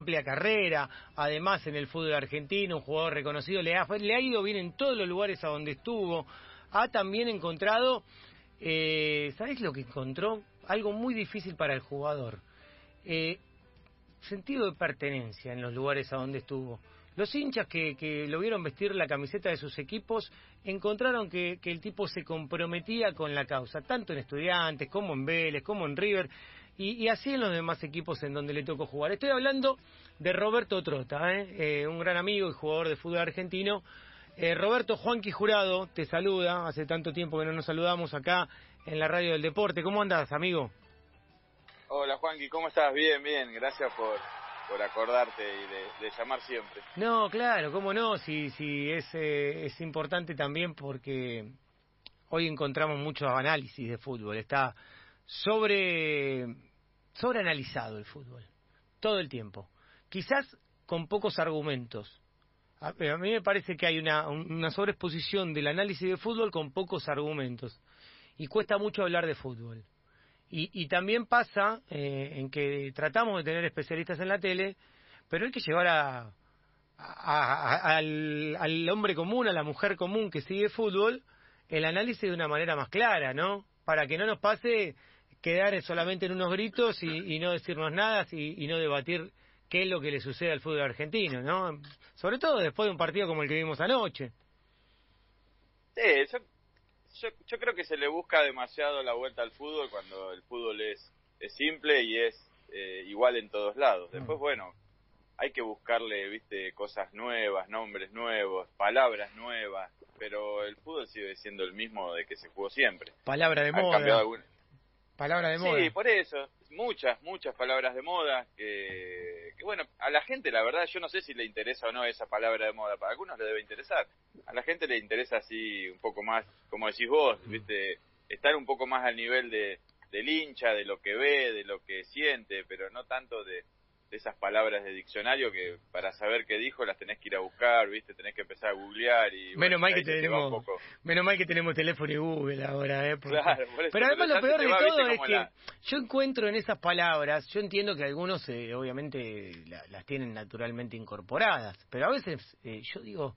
amplia carrera, además en el fútbol argentino, un jugador reconocido, le ha, le ha ido bien en todos los lugares a donde estuvo, ha también encontrado, eh, ¿sabes lo que encontró? Algo muy difícil para el jugador, eh, sentido de pertenencia en los lugares a donde estuvo. Los hinchas que, que lo vieron vestir la camiseta de sus equipos encontraron que, que el tipo se comprometía con la causa, tanto en estudiantes como en Vélez, como en River, y, así en los demás equipos en donde le tocó jugar. Estoy hablando de Roberto Trota, ¿eh? Eh, un gran amigo y jugador de fútbol argentino. Eh, Roberto Juanqui Jurado te saluda, hace tanto tiempo que no nos saludamos acá en la radio del deporte. ¿Cómo andas, amigo? Hola Juanqui, ¿cómo estás? Bien, bien, gracias por, por acordarte y de, llamar siempre. No, claro, cómo no, si, si es, es importante también porque hoy encontramos mucho análisis de fútbol, está sobre sobreanalizado el fútbol, todo el tiempo. Quizás con pocos argumentos. A, mí me parece que hay una, una sobreexposición del análisis de fútbol con pocos argumentos. Y cuesta mucho hablar de fútbol. Y, y también pasa eh, en que tratamos de tener especialistas en la tele, pero hay que llevar a, al, al, hombre común, a la mujer común que sigue fútbol, el análisis de una manera más clara, ¿no? Para que no nos pase quedar solamente en unos gritos y, no decirnos nada y, no debatir qué es lo que le sucede al fútbol argentino, ¿no? Sobre todo después de un partido como el que vimos anoche. Sí, yo, yo, creo que se le busca demasiado la vuelta al fútbol cuando el fútbol es, es simple y es eh, igual en todos lados. Después, bueno, hay que buscarle, viste, cosas nuevas, nombres nuevos, palabras nuevas, pero el fútbol sigue siendo el mismo de que se jugó siempre. Palabra de moda. Palabra de moda. Sí, por eso. Muchas, muchas palabras de moda que, bueno, a la gente la verdad yo no sé si le interesa o no esa palabra de moda. Para algunos le debe interesar. A la gente le interesa así un poco más, como decís vos, viste, estar un poco más al nivel de, del hincha, de lo que ve, de lo que siente, pero no tanto de, esas palabras de diccionario que para saber qué dijo las tenés que ir a buscar, ¿viste? Tenés que empezar a googlear y... Menos mal que tenemos menos mal que tenemos teléfono y Google ahora, ¿eh? pero además lo peor de todo es que yo encuentro en esas palabras, yo entiendo que algunos eh, obviamente las tienen naturalmente incorporadas, pero a veces eh, yo digo...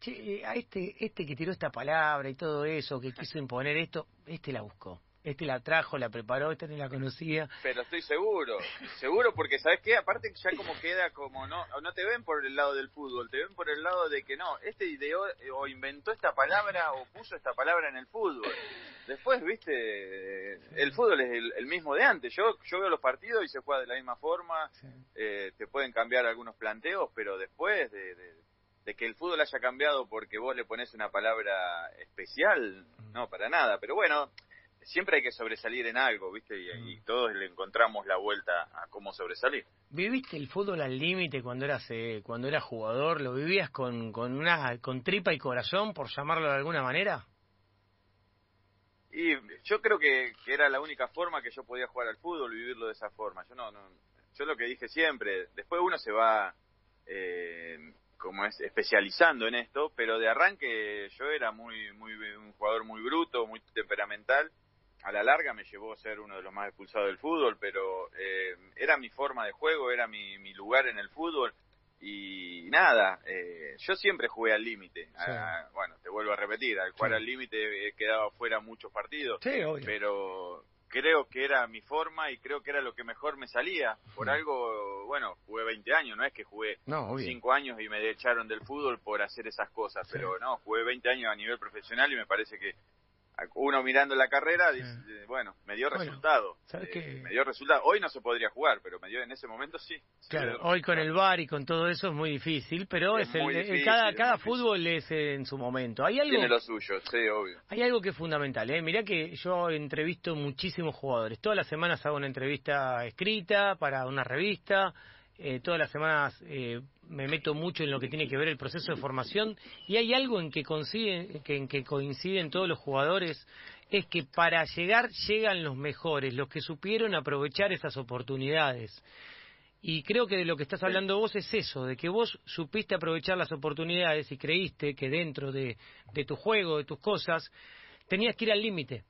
Che, eh, a este, este que tiró esta palabra y todo eso, que quiso imponer esto, este la buscó este la trajo, la preparó, este ni la conocía. Pero estoy seguro, seguro porque sabes qué, aparte ya como queda como no no te ven por el lado del fútbol, te ven por el lado de que no, este ideó eh, o inventó esta palabra o puso esta palabra en el fútbol. Después, viste, el fútbol es el, mismo de antes. Yo yo veo los partidos y se juega de la misma forma. Eh, te pueden cambiar algunos planteos, pero después de, de que el fútbol haya cambiado porque vos le pones una palabra especial, no, para nada. Pero bueno, siempre hay que sobresalir en algo, ¿viste? Y, mm. todos le encontramos la vuelta a cómo sobresalir. ¿Viviste el fútbol al límite cuando eras eh, cuando eras jugador? ¿Lo vivías con, con una con tripa y corazón, por llamarlo de alguna manera? Y yo creo que, era la única forma que yo podía jugar al fútbol, vivirlo de esa forma. Yo no, no yo lo que dije siempre, después uno se va eh, como es especializando en esto, pero de arranque yo era muy muy un jugador muy bruto, muy temperamental a la larga me llevó a ser uno de los más expulsados del fútbol, pero eh, era mi forma de juego, era mi, mi lugar en el fútbol. Y nada, eh, yo siempre jugué al límite. Ah, bueno, te vuelvo a repetir, al jugar al límite he quedado fuera muchos partidos, pero creo que era mi forma y creo que era lo que mejor me salía. Por algo, bueno, jugué 20 años, no es que jugué 5 años y me echaron del fútbol por hacer esas cosas, pero no, jugué 20 años a nivel profesional y me parece que uno mirando la carrera dice, bueno, me dio resultado. Eh, me dio resultado. Hoy no se podría jugar, pero me dio en ese momento sí. Claro, hoy con el VAR y con todo eso es muy difícil, pero es, el, cada, cada fútbol es en su momento. Hay algo, Tiene lo suyo, sí, obvio. Hay algo que es fundamental, ¿eh? Mirá que yo entrevisto muchísimos jugadores. Todas las semanas hago una entrevista escrita para una revista eh, todas las semanas eh, me meto mucho en lo que tiene que ver el proceso de formación y hay algo en que, que, en que coinciden todos los jugadores, es que para llegar llegan los mejores, los que supieron aprovechar esas oportunidades. Y creo que de lo que estás hablando vos es eso, de que vos supiste aprovechar las oportunidades y creíste que dentro de, de tu juego, de tus cosas, tenías que ir al límite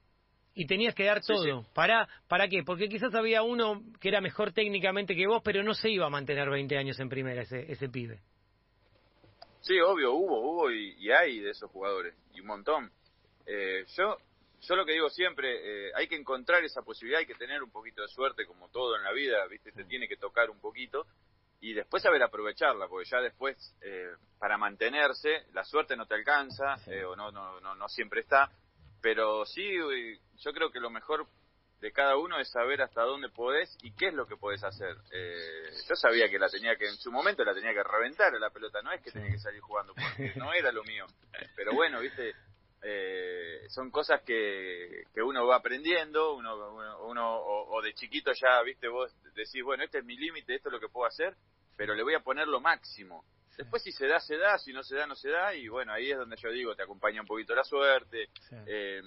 y tenías que dar todo. ¿Para, ¿Para qué? Porque quizás había uno que era mejor técnicamente que vos, pero no se iba a mantener 20 años en primera ese, ese pibe. Sí, obvio, hubo, hubo y, hay de esos jugadores, y un montón. Eh, yo, yo lo que digo siempre, eh, hay que encontrar esa posibilidad, hay que tener un poquito de suerte, como todo en la vida, ¿viste? Te tiene que tocar un poquito, y después saber aprovecharla, porque ya después, eh, para mantenerse, la suerte no te alcanza, o no, no, no, no siempre está, pero sí, yo creo que lo mejor de cada uno es saber hasta dónde podés y qué es lo que podés hacer. Eh, yo sabía que la tenía que, en su momento la tenía que reventar a la pelota, no es que tenía que salir jugando, porque no era lo mío. Pero bueno, viste, eh, son cosas que, que uno va aprendiendo, uno, uno, o, de chiquito ya, viste, vos decís, bueno, este es mi límite, esto es lo que puedo hacer, pero le voy a poner lo máximo. Después si se da, se da, si no se da, no se da, y bueno, ahí es donde yo digo, te acompaña un poquito la suerte. Eh,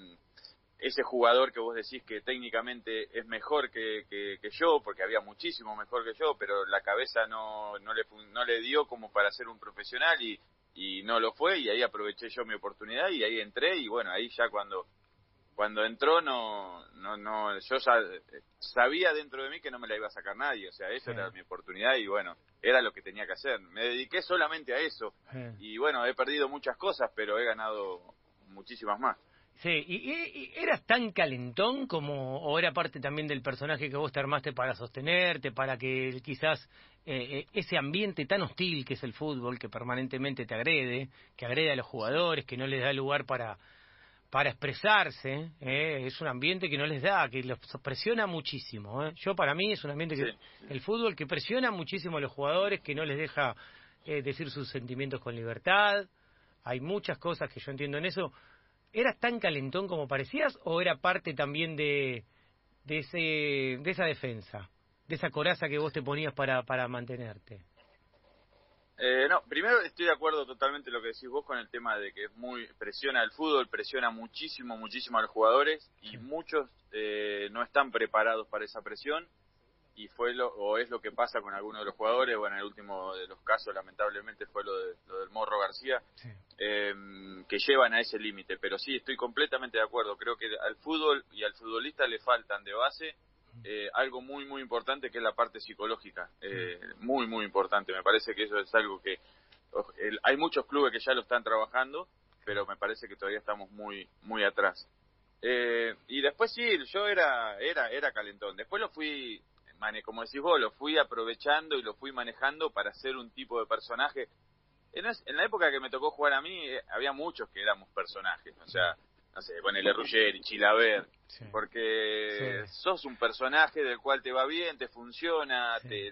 ese jugador que vos decís que técnicamente es mejor que, que, yo, porque había muchísimo mejor que yo, pero la cabeza no, no, le, no le dio como para ser un profesional y, y no lo fue, y ahí aproveché yo mi oportunidad y ahí entré, y bueno, ahí ya cuando cuando entró no, no, no, yo sabía dentro de mí que no me la iba a sacar nadie, o sea, esa era mi oportunidad y bueno, era lo que tenía que hacer. Me dediqué solamente a eso y bueno, he perdido muchas cosas, pero he ganado muchísimas más. Sí, ¿Y, eras tan calentón como, o era parte también del personaje que vos te armaste para sostenerte, para que quizás eh, eh, ese ambiente tan hostil que es el fútbol, que permanentemente te agrede, que agrede a los jugadores, que no les da lugar para, para expresarse, eh, es un ambiente que no les da, que los presiona muchísimo. Eh. Yo para mí es un ambiente que el fútbol que presiona muchísimo a los jugadores, que no les deja eh, decir sus sentimientos con libertad. Hay muchas cosas que yo entiendo en eso. ¿Eras tan calentón como parecías o era parte también de, de, ese, de esa defensa, de esa coraza que vos te ponías para, para mantenerte? Eh, no, primero estoy de acuerdo totalmente lo que decís vos con el tema de que es muy presiona el fútbol, presiona muchísimo, muchísimo a los jugadores y muchos eh, no están preparados para esa presión y fue lo, o es lo que pasa con algunos de los jugadores, bueno, en el último de los casos lamentablemente fue lo, de, lo del Morro García, em, que llevan a ese límite, pero sí, estoy completamente de acuerdo, creo que al fútbol y al futbolista le faltan de base eh, algo muy, muy importante que es la parte psicológica. Eh, muy, muy importante. Me parece que eso es algo que hay muchos clubes que ya lo están trabajando, pero me parece que todavía estamos muy, muy atrás. Eh, y después sí, yo era, era, era calentón. Después lo fui, como decís vos, lo fui aprovechando y lo fui manejando para ser un tipo de personaje. En, en la época que me tocó jugar a mí, había muchos que éramos personajes. O sea, no sé, ponele Ruggeri, Chilaver, porque sos un personaje del cual te va bien, te funciona, te,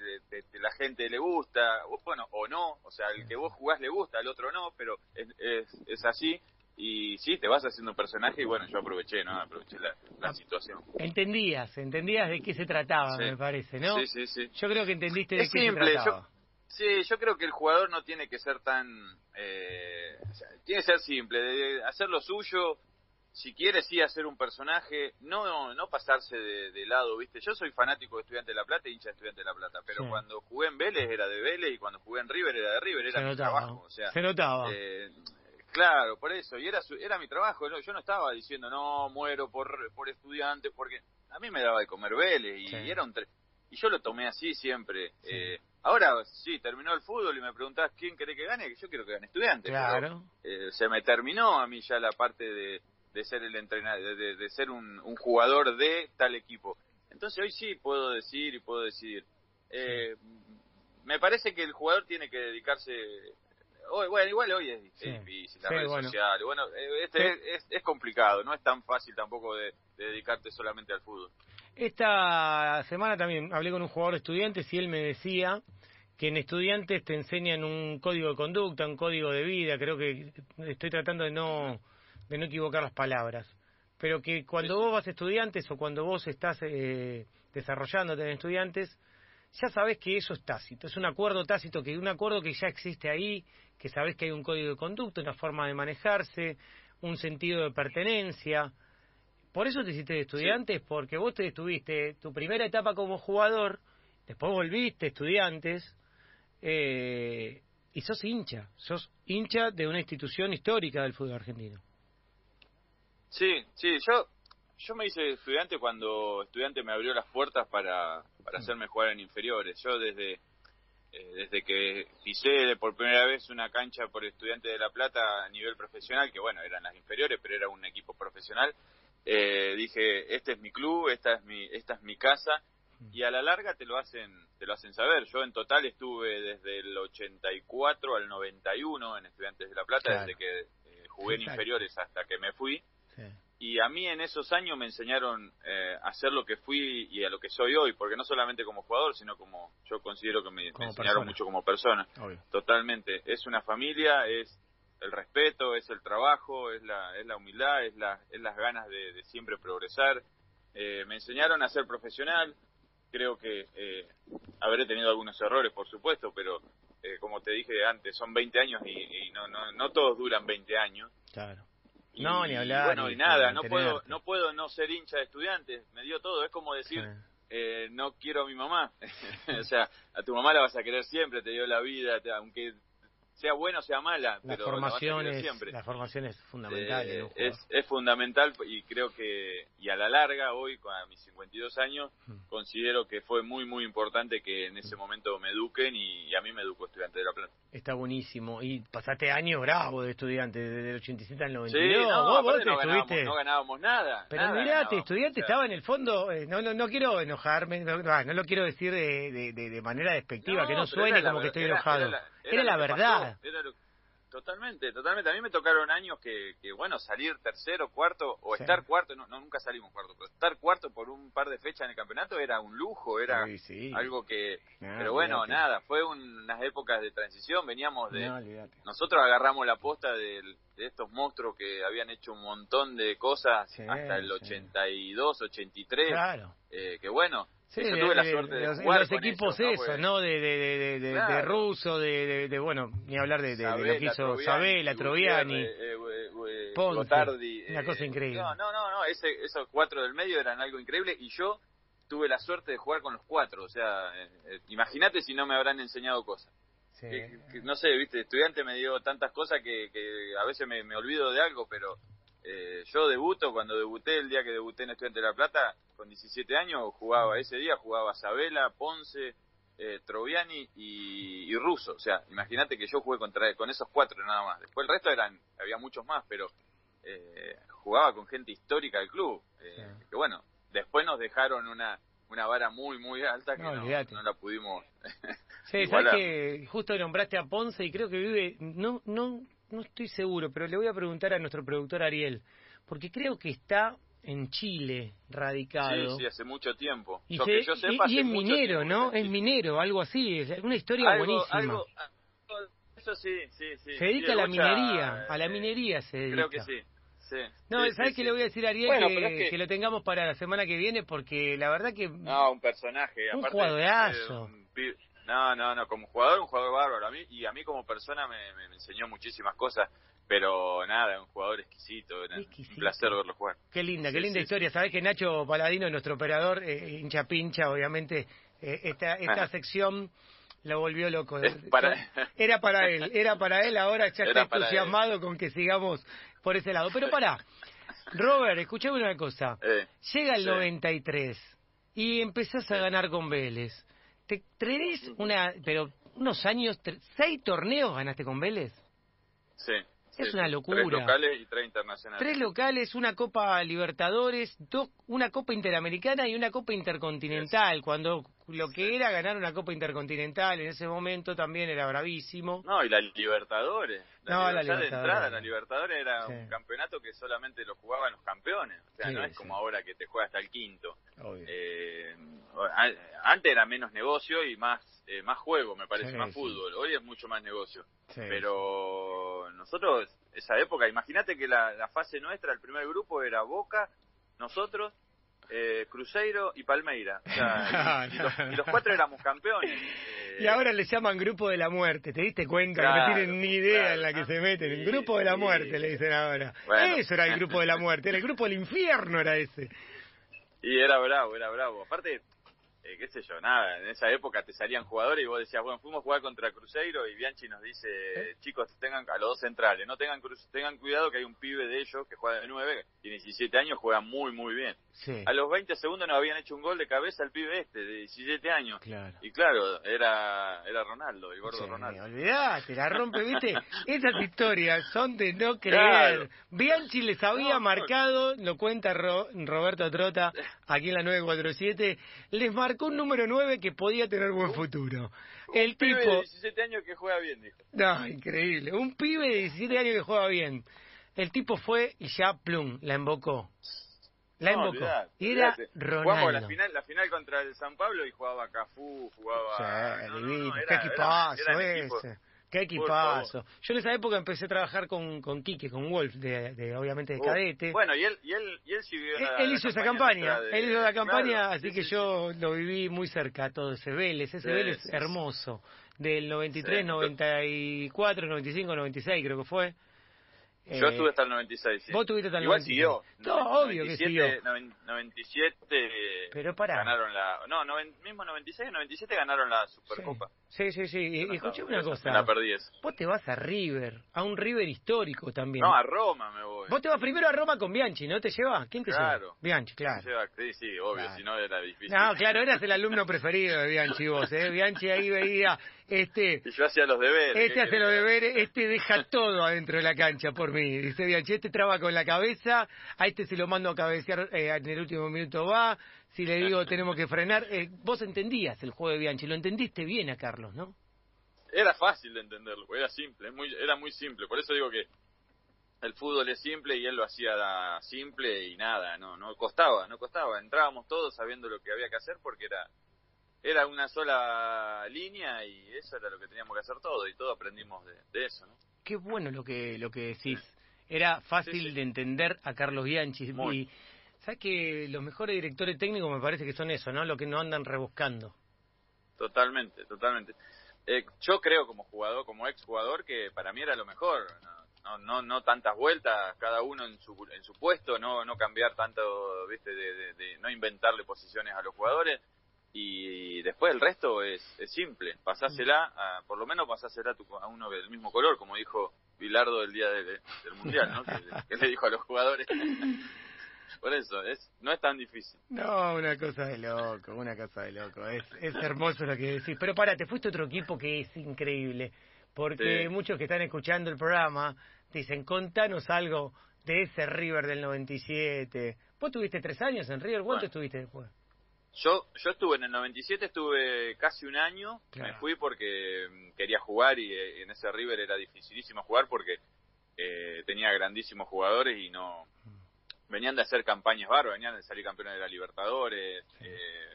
la gente le gusta, bueno, o no, o sea, el que vos jugás le gusta, al otro no, pero es, es, así, y sí, te vas haciendo un personaje y bueno, yo aproveché, ¿no? Aproveché la, ah, situación. Entendías, entendías de qué se trataba, me parece, ¿no? Sí, sí, sí. Yo creo que entendiste de qué se trataba. sí, yo creo que el jugador no tiene que ser tan... Eh, tiene que ser simple, de hacer lo suyo, si quiere sí hacer un personaje, no no pasarse de, lado, ¿viste? Yo soy fanático de Estudiante de La Plata y hincha de Estudiante de La Plata, pero cuando jugué en Vélez era de Vélez y cuando jugué en River era de River, era mi trabajo, o sea, se notaba. Eh, claro, por eso, y era era mi trabajo, yo no estaba diciendo, "No, muero por por estudiantes", porque a mí me daba de comer Vélez y, era un y yo lo tomé así siempre. Eh, ahora sí, terminó el fútbol y me preguntás quién quiere que gane, que yo quiero que gane estudiante. Claro. Eh, se me terminó a mí ya la parte de de ser el entrenador, de, ser un, jugador de tal equipo. Entonces hoy sí puedo decir y puedo decidir. Eh, me parece que el jugador tiene que dedicarse Hoy, bueno, igual hoy es, difícil, las redes sociales. Bueno, eh, este es, es, complicado, no es tan fácil tampoco de, dedicarte solamente al fútbol. Esta semana también hablé con un jugador de estudiantes y él me decía que en estudiantes te enseñan un código de conducta, un código de vida. Creo que estoy tratando de no de no equivocar las palabras, pero que cuando vos vas a estudiantes o cuando vos estás eh, desarrollándote en estudiantes, ya sabes que eso es tácito, es un acuerdo tácito, que un acuerdo que ya existe ahí, que sabes que hay un código de conducta, una forma de manejarse, un sentido de pertenencia. Por eso te hiciste de estudiantes, porque vos te estuviste tu primera etapa como jugador, después volviste estudiantes, eh, y sos hincha, sos hincha de una institución histórica del fútbol argentino. Sí, sí, yo, yo me hice estudiante cuando estudiante me abrió las puertas para, para hacerme jugar en inferiores. Yo desde eh, desde que pisé por primera vez una cancha por estudiante de La Plata a nivel profesional, que bueno, eran las inferiores, pero era un equipo profesional, eh, dije, este es mi club, esta es mi, esta es mi casa, y a la larga te lo hacen, te lo hacen saber. Yo en total estuve desde el 84 al 91 en Estudiantes de La Plata, desde que eh, jugué en inferiores hasta que me fui. Y a mí en esos años me enseñaron eh, a ser lo que fui y a lo que soy hoy, porque no solamente como jugador, sino como yo considero que me, enseñaron mucho como persona. Totalmente. Es una familia, es el respeto, es el trabajo, es la, es la humildad, es, la, es las ganas de, siempre progresar. Eh, me enseñaron a ser profesional. Creo que eh, habré tenido algunos errores, por supuesto, pero eh, como te dije antes, son 20 años y, y no, no, no todos duran 20 años. Claro no, ni hablar. Bueno, y nada, no puedo, no puedo no ser hincha de estudiantes, me dio todo, es como decir, eh, no quiero a mi mamá. o sea, a tu mamá la vas a querer siempre, te dio la vida, aunque sea buena o sea mala, la pero formación es, siempre. La formación es fundamental. Eh, es, es fundamental y creo que, y a la larga, hoy, con mis 52 años, hmm. considero que fue muy, muy importante que en ese momento me eduquen y, a mí me educó estudiante de La Plata. Está buenísimo. Y pasaste años bravo de estudiante, desde el 87 al 92. Sí, no, vos, no, ganábamos, no, ganábamos, nada. Pero mirate, estudiante estaba en el fondo, eh, no, no, no quiero enojarme, no, no, lo quiero decir de, de, de manera despectiva, que no suene como que estoy enojado. Era, la verdad. totalmente, totalmente. A mí me tocaron años que, que bueno, salir tercero, cuarto, o estar cuarto, no, nunca salimos cuarto, pero estar cuarto por un par de fechas en el campeonato era un lujo, era algo que... pero bueno, nada, fue unas épocas de transición, veníamos de... nosotros agarramos la posta de, estos monstruos que habían hecho un montón de cosas hasta el 82, 83, claro. eh, que bueno, Sí, tuve la suerte de, los, equipos eso, ¿no? De, de, de, de, ruso, de, de, bueno, ni hablar de, lo que hizo Sabela, Troviani, eh, eh, Ponce, una cosa increíble. No, no, no, no ese, esos cuatro del medio eran algo increíble y yo tuve la suerte de jugar con los cuatro, o sea, eh, imagínate si no me habrán enseñado cosas. no sé, viste, estudiante me dio tantas cosas que, que a veces me, me olvido de algo, pero eh, yo debuto, cuando debuté, el día que debuté en Estudiante de La Plata, con 17 años, jugaba ese día, jugaba Sabela, Ponce, eh, Troviani y, y, Russo. O sea, imagínate que yo jugué contra con esos cuatro nada más. Después el resto eran, había muchos más, pero eh, jugaba con gente histórica del club. Eh, que bueno, después nos dejaron una una vara muy, muy alta que no, no, la pudimos. sí, sabes que justo nombraste a Ponce y creo que vive, no, no, no estoy seguro, pero le voy a preguntar a nuestro productor Ariel, porque creo que está en Chile radicado. Sí, sí, hace mucho tiempo. Y, es minero, ¿no? Es minero, algo así, es una historia buenísima. eso sí, sí, sí. Se dedica a la minería, a la minería se dedica. Creo que sí. Sí, no, ¿sabes qué le voy a decir a Ariel? que, que... lo tengamos para la semana que viene, porque la verdad que... No, un personaje. Un jugadorazo. No, no, no, como jugador, un jugador bárbaro. A mí, y a mí como persona me, me, enseñó muchísimas cosas, pero nada, un jugador exquisito, un placer verlo jugar. Qué linda, qué linda historia. Sabes que Nacho Paladino, nuestro operador, eh, hincha pincha, obviamente, eh, esta, esta sección la volvió loco. Era para él, era para él, ahora ya está entusiasmado con que sigamos por ese lado. Pero pará, Robert, escuchame una cosa. Eh, Llega el 93 y empezás a ganar con Vélez te tres una, pero unos años, seis torneos ganaste con Vélez. Sí. Es una locura. Tres locales y tres internacionales. Tres locales, una Copa Libertadores, dos, una Copa Interamericana y una Copa Intercontinental. Cuando lo que era ganar una Copa Intercontinental en ese momento también era bravísimo. No, y la Libertadores. no, la Libertadores. de entrada, la Libertadores era un campeonato que solamente lo jugaban los campeones. O sea, no es como ahora que te juega hasta el quinto. Eh, antes era menos negocio y más eh, más juego, me parece, más fútbol. Hoy es mucho más negocio. Pero nosotros, esa época, imagínate que la, la, fase nuestra, el primer grupo era Boca, nosotros, eh, Cruzeiro y Palmeira. y, los, cuatro éramos campeones. Y ahora le llaman Grupo de la Muerte, ¿te diste cuenta? que no tienen ni idea en la que se meten. El Grupo de la Muerte le dicen ahora. Eso era el Grupo de la Muerte, era el Grupo del Infierno era ese. Y era bravo, era bravo. Aparte, eh, qué sé yo, nada, en esa época te salían jugadores y vos decías, bueno, fuimos a jugar contra Cruzeiro y Bianchi nos dice, ¿Eh? chicos, tengan a los dos centrales, no tengan cru- tengan cuidado que hay un pibe de ellos que juega de 9, tiene 17 años, juega muy, muy bien. Sí, A los 20 segundos nos habían hecho un gol de cabeza el pibe este, de 17 años. claro. Y claro, era era Ronaldo, el gordo Sí, Ronaldo. olvidate, la rompe, ¿viste? Esas historias son de no creer. Claro. Bianchi les había No, no. marcado, lo cuenta Ro- Roberto Trota aquí en la 947, les marcó un número 9 que podía tener buen futuro. El Un pibe de tipo, 17 años que juega bien, dijo. no, increíble, un pibe de 17 años que juega bien. El tipo fue y ya, plum, la embocó. La No, embocó. olvidate, era olvidate. Ronaldo. la final, la final contra el San Pablo y jugaba Cafú, jugaba... Sí, no, no, no, divino. era- Qué era- equipazo eran equipos. ese. Qué equipazo. Yo en esa época empecé a trabajar con, con Quique, con Wolf, de, de- obviamente de Uh, cadete. Bueno, y él, y él, y él él, la- él la hizo esa campaña de- él hizo la campaña, claro, así sí, que sí, yo lo viví muy cerca, todo ese Vélez, ese Sí, Vélez sí, sí. hermoso, del 93, Sí. 94, 95, 96 creo que fue. Yo Eh, estuve hasta el 96, sí. Vos tuviste hasta el Igual 96. siguió. No, obvio que 97, siguió. noven- 97 Pero pará. ganaron la... No, noven- mismo 96 97 ganaron la Supercopa. Sí, sí, sí. Y, y escuchame una cosa. Me la perdí esa. Vos te vas a River, a un River histórico también. No, a Roma me voy. Vos te vas primero a Roma con Bianchi, ¿no te lleva? ¿Quién te Claro. lleva? Bianchi, claro. Lleva- Sí, sí, obvio, Claro. si no era difícil. No, claro, eras el alumno preferido de Bianchi vos, ¿eh? Bianchi ahí veía, este, Y yo hacía los deberes. este ¿qué hace los deberes, este deja todo adentro de la cancha por mí. Dice Bianchi, este traba con la cabeza, a este se lo mando a cabecear, eh, en el último minuto va, si le digo tenemos que frenar. Eh, vos entendías el juego de Bianchi, lo entendiste bien a Carlos, ¿no? Era fácil de entenderlo, era simple, muy, era muy simple. Por eso digo que el fútbol es simple y él lo hacía simple y nada, no, no costaba, no costaba. Entrábamos todos sabiendo lo que había que hacer porque era, era una sola línea y eso era lo que teníamos que hacer todo y todo aprendimos de, de eso, ¿no? Qué bueno lo que lo que decís. Era fácil Sí, sí. de entender a Carlos Bianchi. Muy. Y sabes que los mejores directores técnicos me parece que son eso, ¿no? Lo que no andan rebuscando. Totalmente, totalmente. Eh, yo creo como jugador, como ex jugador, que para mí era lo mejor. No, no, no, tantas vueltas, cada uno en su, en su puesto, no, no cambiar tanto, viste, de, de- de no inventarle posiciones a los jugadores. Y después el resto es, es simple, pasásela, a, por lo menos pasásela a, tu- a uno del mismo color, como dijo Bilardo el día de- del Mundial, ¿no? que, que le dijo a los jugadores. Por eso, es no es tan difícil. No, una cosa de loco, una cosa de loco. Es, es hermoso lo que decís. Pero para, te fuiste otro equipo que es increíble. Porque Sí. muchos que están escuchando el programa dicen, contanos algo de ese River del 97. Vos tuviste tres años en River, ¿cuánto Bueno. estuviste después? Yo, yo estuve en el 97, estuve casi un año, Claro. me fui porque mm, quería jugar y eh, en ese River era dificilísimo jugar porque eh, tenía grandísimos jugadores y no venían de hacer campañas bárbaras, venían de salir campeones de la Libertadores, Sí. eh,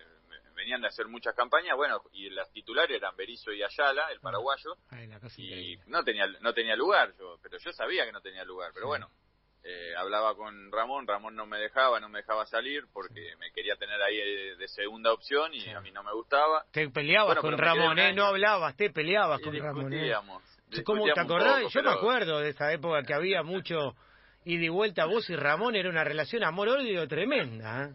venían de hacer muchas campañas, bueno, y las titulares eran Berizzo y Ayala, el paraguayo, Ay, y increíble. no tenía no tenía lugar yo pero yo sabía que no tenía lugar pero Sí. bueno eh, hablaba con Ramón Ramón no me dejaba no me dejaba salir porque me quería tener ahí de, de segunda opción y Sí. a mí no me gustaba Te peleabas Bueno, con Ramón, ¿eh? No hablabas, te peleabas y con Ramón, ¿eh? ¿Cómo te acordás? poco, Yo me acuerdo de esa época que había mucho y vuelta. Vos y Ramón era una relación amor-odio tremenda. ¿eh?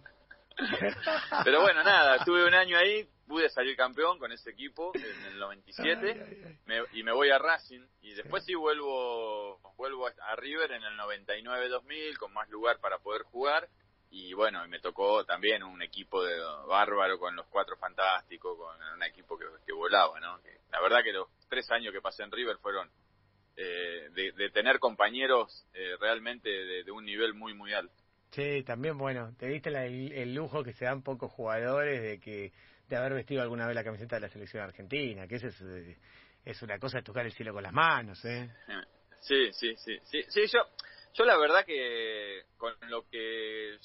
pero bueno nada estuve un año ahí pude salir campeón con ese equipo en el 97 Ay, ay, ay. me- y me voy a Racing y después sí, vuelvo vuelvo a River en el 99-2000 con más lugar para poder jugar y bueno, y me tocó también un equipo de bárbaro con los cuatro fantásticos, con un equipo que, que volaba, ¿no? Que la verdad que los tres años que pasé en River fueron eh, de, de tener compañeros eh, realmente de, de un nivel muy, muy alto. Sí, también, bueno, te diste la- el, el lujo que se dan pocos jugadores de que de haber vestido alguna vez la camiseta de la selección argentina, que eso es, eh, es una cosa de tocar el cielo con las manos, ¿eh? Sí, sí, sí, sí, sí, yo, yo la verdad que con lo que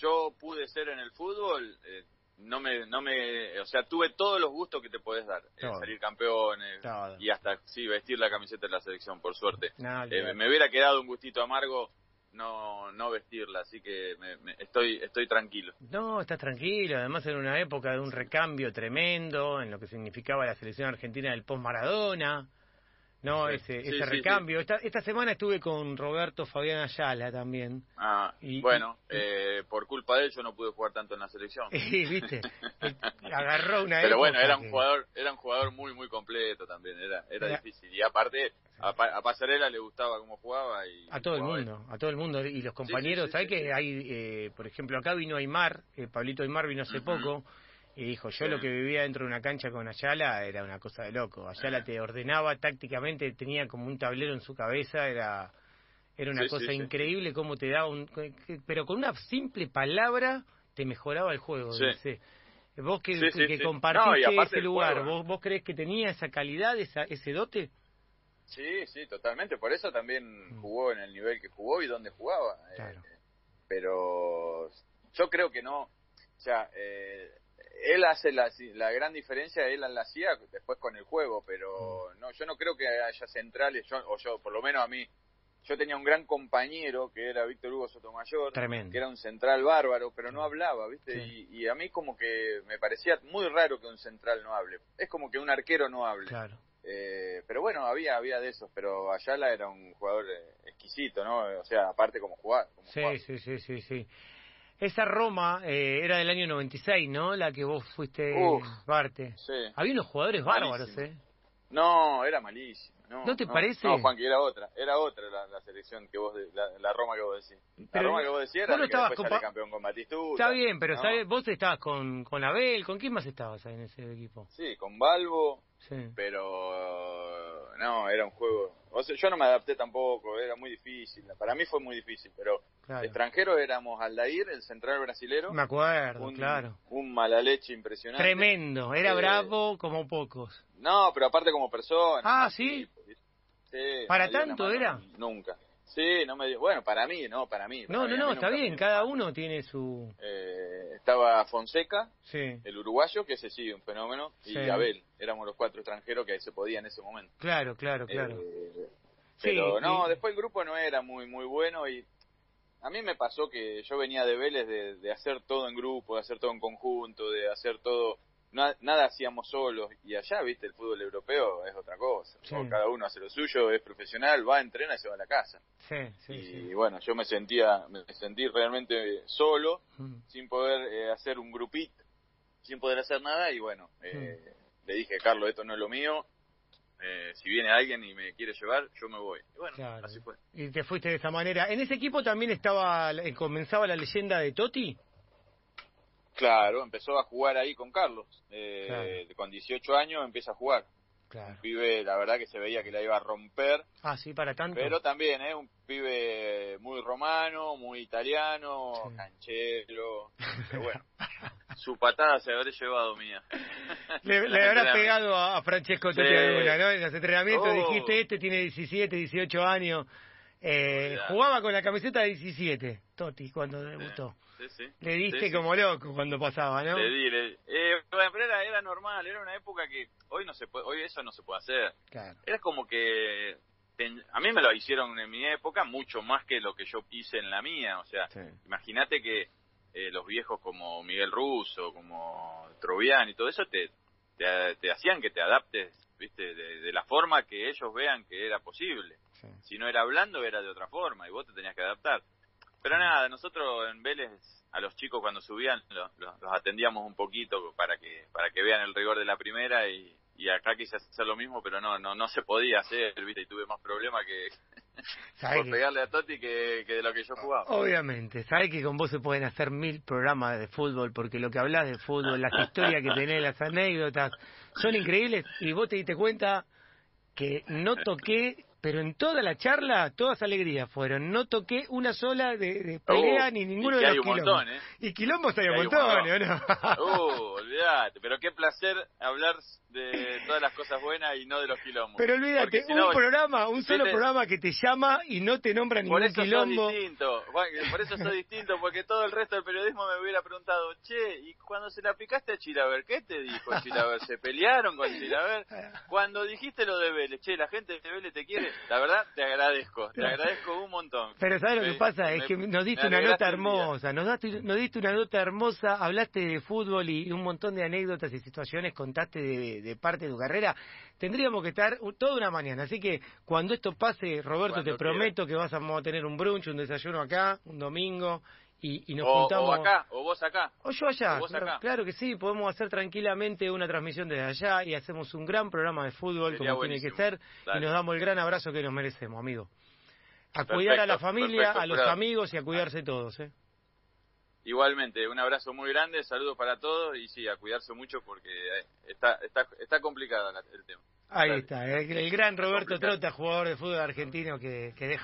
yo pude ser en el fútbol, eh, no me, no me, o sea, tuve todos los gustos que te puedes dar, eh, salir campeón eh, y hasta, sí, vestir la camiseta de la selección, por suerte. No, Eh, me hubiera quedado un gustito amargo no, no vestirla, así que me- me- estoy, estoy tranquilo. No, estás tranquilo. Además, en una época de un recambio tremendo en lo que significaba la selección argentina del post-Maradona. ¿No? ese ese recambio. Esta, esta semana estuve con Roberto Fabián Ayala también. Ah, y, bueno, eh, por culpa de él yo no pude jugar tanto en la selección. Sí, viste, agarró una Pero bueno, era un jugador era un jugador muy, muy completo también, era, era, difícil. Y aparte, a, a, Pasarela le gustaba cómo jugaba. y A todo el mundo, a todo el mundo. Y los compañeros, ¿sabes que hay, eh, por ejemplo, acá vino Aymar, eh, Pablito Aymar vino hace poco y dijo, yo lo que vivía dentro de una cancha con Ayala era una cosa de loco. Ayala te ordenaba tácticamente, tenía como un tablero en su cabeza, era era una cosa increíble cómo te daba un... Pero con una simple palabra te mejoraba el juego. Vos que, que compartiste ese lugar, ¿vos, ¿vos crees que tenía esa calidad, esa, ese dote? Sí, sí, totalmente. Por eso también mm. jugó en el nivel que jugó y donde jugaba. Eh, pero yo creo que no. O sea, eh, él hace la, la gran diferencia, él la hacía después con el juego, pero mm. no, yo no creo que haya centrales, yo, o yo, por lo menos a mí, yo tenía un gran compañero que era Víctor Hugo Sotomayor, que era un central bárbaro, pero no hablaba, ¿viste? Y, a mí como que me parecía muy raro que un central no hable. Es como que un arquero no hable. Claro. Eh, pero bueno, había había de esos, pero Ayala era un jugador eh, exquisito, ¿no? O sea, aparte como jugar. sí, sí, sí, sí, sí. Esa Roma eh, era del año 96, ¿no? La que vos fuiste parte. Sí. Había unos jugadores bárbaros, ¿eh? No, era malísimo. No, te parece? No, Juan, que era otra. Era otra la, selección que vos, la, Roma que vos decís. la Roma que vos decías era la que después campeón con Batistuta. Está bien, pero ¿sabes? vos estabas con, con Abel. ¿Con quién más estabas ahí en ese equipo? Sí, con Balbo. Sí. Pero no, era un juego o sea, yo no me adapté tampoco, era muy difícil. Para mí fue muy difícil, pero extranjeros éramos Aldair, el central brasilero. Me acuerdo, claro. Un mala leche impresionante. Tremendo, era eh, bravo como pocos. No, pero aparte como persona. Ah, ¿sí? Sí. ¿Para tanto era? Nunca. Sí, no me dio. Bueno, para mí, no, para mí. no, no, no, está bien, cada uno tiene su. Eh, estaba Fonseca, el uruguayo, que ese sí, un fenómeno, y Abel. Éramos los cuatro extranjeros que se podía en ese momento. Claro, claro, claro. Eh, pero no, después el grupo no era muy, muy bueno y a mí me pasó que yo venía de Vélez de, de hacer todo en grupo, de hacer todo en conjunto, de hacer todo nada hacíamos solos y allá, viste, el fútbol europeo es otra cosa. cada uno hace lo suyo, es profesional, va, entrena y se va a la casa. y bueno, yo me sentía, me sentí realmente solo, mm. sin poder eh, hacer un grupito, sin poder hacer nada y bueno, eh, mm. le dije, Carlos, esto no es lo mío. Eh, si viene alguien y me quiere llevar, yo me voy. Y bueno, así fue. Y te fuiste de esa manera. ¿En ese equipo también estaba, comenzaba la leyenda de Totti? Claro, empezó a jugar ahí con Carlos. Eh, Con 18 años empieza a jugar. Claro. Un pibe, la verdad que se veía que la iba a romper. Ah, sí, para tanto. Pero también, ¿eh? Un pibe muy romano, muy italiano, canchero. Pero bueno, su patada se habrá llevado mía. Le, le habrá pegado a Francesco sí. ¿no? En los entrenamientos oh. dijiste, este tiene 17, 18 años. Eh, jugaba con la camiseta de 17, Totti, cuando debutó. Le diste como loco cuando pasaba, ¿no? Le di, le, eh, era, era, normal, era una época que hoy no se puede, hoy eso no se puede hacer. Era como que a mí me lo hicieron en mi época mucho más que lo que yo hice en la mía, o sea, imagínate que eh, los viejos como Miguel Russo, como Trovian y todo eso te, te, hacían que te adaptes, viste, de, la forma que ellos vean que era posible. Si no era hablando, era de otra forma y vos te tenías que adaptar. Pero nada, nosotros en Vélez a los chicos cuando subían los, atendíamos un poquito para que para que vean el rigor de la primera y, y acá quise hacer lo mismo, pero no no no se podía hacer, ¿viste? Y tuve más problemas que por pegarle a Totti que, de lo que yo jugaba. Obviamente, sabes que con vos se pueden hacer mil programas de fútbol, porque lo que hablas de fútbol, las historias que tenés, las anécdotas, son increíbles y vos te diste cuenta que no toqué pero en toda la charla, todas alegrías fueron. No toqué una sola de, pelea oh, ni ninguno de los quilombos. Montón, ¿eh? Y quilombos hay un montón, ¿o no? Uh, olvídate, pero qué placer hablar de todas las cosas buenas y no de los quilombos. Pero olvídate, un programa, un solo programa que te llama y no te nombra ningún por eso quilombo. distinto, por eso soy distinto, porque todo el resto del periodismo me hubiera preguntado, che, ¿y cuando se la aplicaste a Chilaver, qué te dijo Chilaver? ¿Se pelearon con Chilaver? Cuando dijiste lo de Vélez, che, la gente de Vélez te quiere, la verdad te agradezco, te agradezco un montón. Pero ¿sabes lo que pasa? es que nos diste una nota hermosa, nos, daste, nos diste una nota hermosa, hablaste de fútbol y un montón de anécdotas y situaciones contaste de, parte de tu carrera. Tendríamos que estar toda una mañana, así que cuando esto pase, Roberto, te prometo que vas a tener un brunch, un desayuno acá, un domingo, y, nos juntamos. O acá, o vos acá. O yo allá. Claro, que sí, podemos hacer tranquilamente una transmisión desde allá y hacemos un gran programa de fútbol como tiene que ser y nos damos el gran abrazo que nos merecemos, amigo. A cuidar a la familia, a los amigos y a cuidarse todos, ¿eh? Igualmente, un abrazo muy grande, saludos para todos y sí, a cuidarse mucho porque eh, está, está, está complicado el tema. Ahí está, el, gran Roberto Trota, jugador de fútbol argentino que, que deja